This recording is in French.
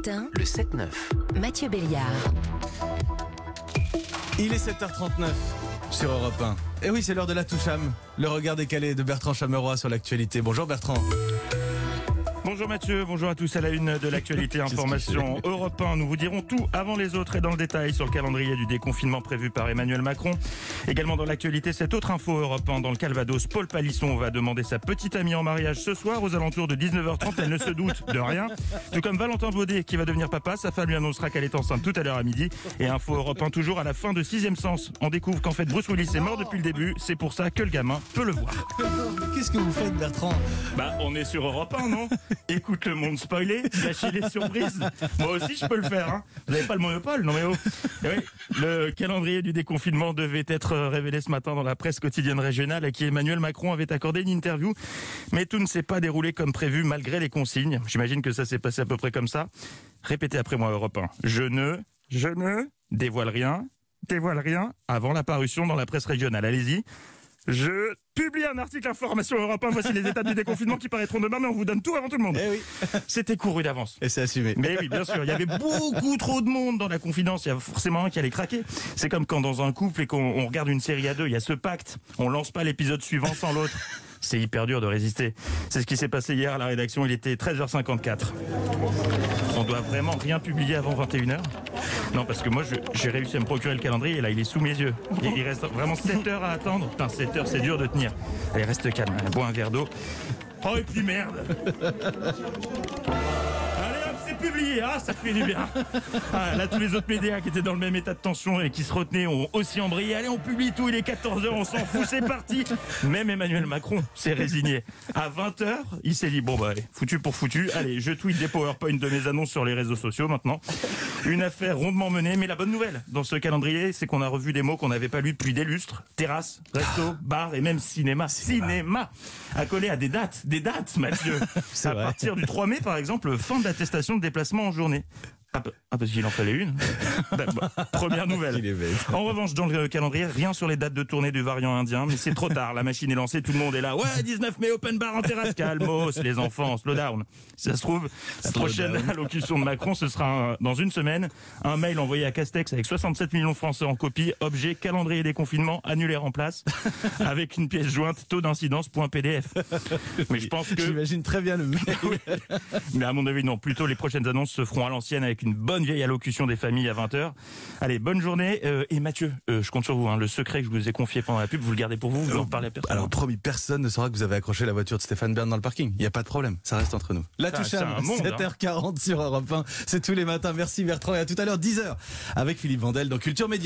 matin, le 7-9. Mathieu Béliard. Il est 7h39 sur Europe 1. Et oui, c'est l'heure de la Toucham, le regard décalé de Bertrand Chameroy sur l'actualité. Bonjour Bertrand. Bonjour Mathieu, bonjour à tous à la une de l'actualité information Europe 1. Nous vous dirons tout avant les autres et dans le détail sur le calendrier du déconfinement prévu par Emmanuel Macron. Également dans l'actualité, cette autre info Europe 1 dans le Calvados, Paul Palisson va demander sa petite amie en mariage ce soir aux alentours de 19h30. Elle ne se doute de rien. Tout comme Valentin Baudet qui va devenir papa, sa femme lui annoncera qu'elle est enceinte tout à l'heure à midi. Et info Europe 1 toujours à la fin de sixième sens. On découvre qu'en fait Bruce Willis est mort depuis le début. C'est pour ça que le gamin peut le voir. Qu'est-ce que vous faites Bertrand? Bah, on est sur Europe 1, non? Écoute le monde spoilé, lâcher les surprises. Moi aussi, je peux le faire. Hein. Vous n'avez pas le monopole, non mais oh. Oui, le calendrier du déconfinement devait être révélé ce matin dans la presse quotidienne régionale à qui Emmanuel Macron avait accordé une interview. Mais tout ne s'est pas déroulé comme prévu malgré les consignes. J'imagine que ça s'est passé à peu près comme ça. Répétez après moi, Europe 1. Je ne, je ne dévoile rien, dévoile rien avant la parution dans la presse régionale. Allez-y. Je publie un article information Europe 1. Voici les étapes du déconfinement qui paraîtront demain, mais on vous donne tout avant tout le monde. Eh oui. C'était couru d'avance. Et c'est assumé. Mais oui, bien sûr, il y avait beaucoup trop de monde dans la confidence. Il y a forcément un qui allait craquer. C'est comme quand dans un couple et qu'on on regarde une série à deux, il y a ce pacte. On lance pas l'épisode suivant sans l'autre. C'est hyper dur de résister. C'est ce qui s'est passé hier à la rédaction. Il était 13h54. On doit vraiment rien publier avant 21h Non, parce que moi, j'ai réussi à me procurer le calendrier et là, il est sous mes yeux. Il, reste vraiment 7 heures à attendre. Putain, 7 heures, c'est dur de tenir. Allez, reste calme. Bois un verre d'eau. Oh, et puis merde publié, ah, ça fait du bien. Ah, là, tous les autres médias qui étaient dans le même état de tension et qui se retenaient ont aussi embrayé. Allez, on publie tout, il est 14h, on s'en fout, c'est parti. Même Emmanuel Macron s'est résigné. À 20h, il s'est dit, bon bah allez, foutu pour foutu. Allez, je tweet des PowerPoint de mes annonces sur les réseaux sociaux maintenant. Une affaire rondement menée, mais la bonne nouvelle dans ce calendrier, c'est qu'on a revu des mots qu'on n'avait pas lus depuis des lustres. Terrasse, resto, bar et même cinéma. Cinéma Accolé à des dates, des dates, Mathieu. À vrai. partir du 3 mai, par exemple, fin de l'attestation de déplacement en journée. Ah, ah, parce qu'il en fallait une. Première nouvelle. En revanche, dans le calendrier, rien sur les dates de tournée du variant indien, mais c'est trop tard. La machine est lancée, tout le monde est là. Ouais, 19 mai, open bar en terrasse. Calmos, les enfants, slow down. Si ça se trouve, la prochaine down. allocution de Macron, ce sera un- dans une semaine. Un mail envoyé à Castex avec 67 millions de Français en copie. Objet, calendrier des confinements, annulaire en place. Avec une pièce jointe, taux d'incidence, point PDF. Mais je pense que J'imagine très bien le mec. mais à mon avis, non. Plutôt, les prochaines annonces se feront à l'ancienne avec une bonne vieille allocution des familles à 20h. Allez, bonne journée. Euh, et Mathieu, euh, je compte sur vous. hein. Le secret que je vous ai confié pendant la pub, vous le gardez pour vous. Vous en parlez à personne. Alors promis, personne ne saura que vous avez accroché la voiture de Stéphane Bern dans le parking. Il n'y a pas de problème, ça reste entre nous. La monde, hein. 7h40 sur Europe 1. C'est tous les matins. Merci Bertrand et à tout à l'heure 10h avec Philippe Vandel dans Culture Média.